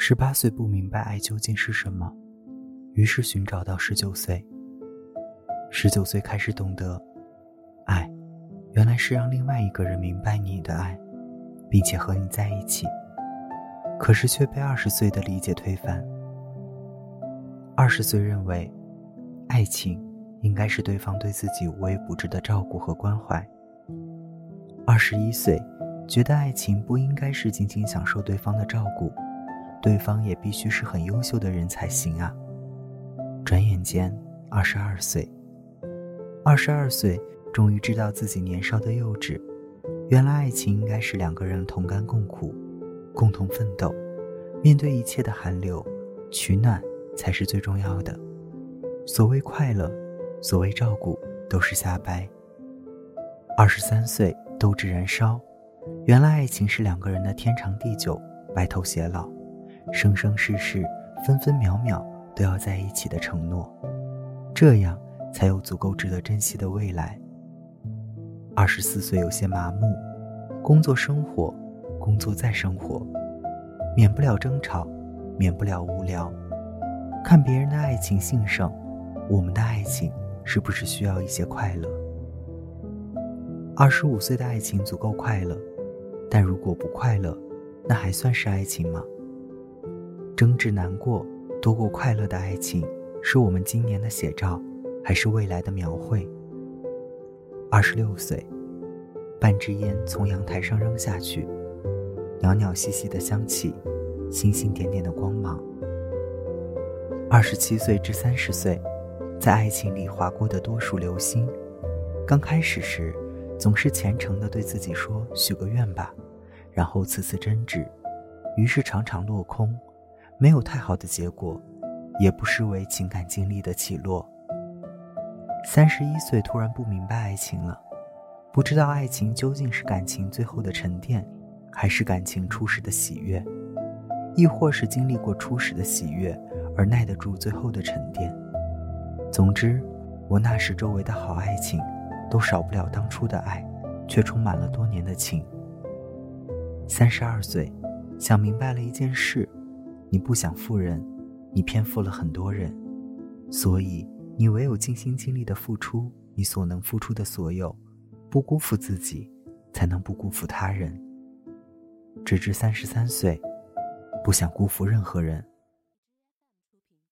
十八岁不明白爱究竟是什么，于是寻找到十九岁。十九岁开始懂得，爱，原来是让另外一个人明白你的爱，并且和你在一起。可是却被二十岁的理解推翻。二十岁认为，爱情应该是对方对自己无微不至的照顾和关怀。二十一岁，觉得爱情不应该是仅仅享受对方的照顾，对方也必须是很优秀的人才行啊。转眼间，二十二岁。二十二岁，终于知道自己年少的幼稚。原来爱情应该是两个人同甘共苦，共同奋斗，面对一切的寒流，取暖才是最重要的。所谓快乐，所谓照顾，都是瞎掰。二十三岁，斗志燃烧。原来爱情是两个人的天长地久、白头偕老、生生世世、分分秒秒都要在一起的承诺。这样。才有足够值得珍惜的未来。二十四岁有些麻木，工作生活，工作再生活，免不了争吵，免不了无聊。看别人的爱情兴盛，我们的爱情是不是需要一些快乐？二十五岁的爱情足够快乐，但如果不快乐，那还算是爱情吗？争执难过多过快乐的爱情，是我们今年的写照。还是未来的描绘。二十六岁，半支烟从阳台上扔下去，袅袅细细的香气，星星点点的光芒。二十七岁至三十岁，在爱情里划过的多数流星，刚开始时，总是虔诚的对自己说许个愿吧，然后次次争执，于是常常落空，没有太好的结果，也不失为情感经历的起落。三十一岁，突然不明白爱情了，不知道爱情究竟是感情最后的沉淀，还是感情初始的喜悦，亦或是经历过初始的喜悦而耐得住最后的沉淀。总之，我那时周围的好爱情，都少不了当初的爱，却充满了多年的情。三十二岁，想明白了一件事：你不想负人，你偏负了很多人，所以。你唯有尽心尽力的付出你所能付出的所有，不辜负自己，才能不辜负他人。直至三十三岁，不想辜负任何人，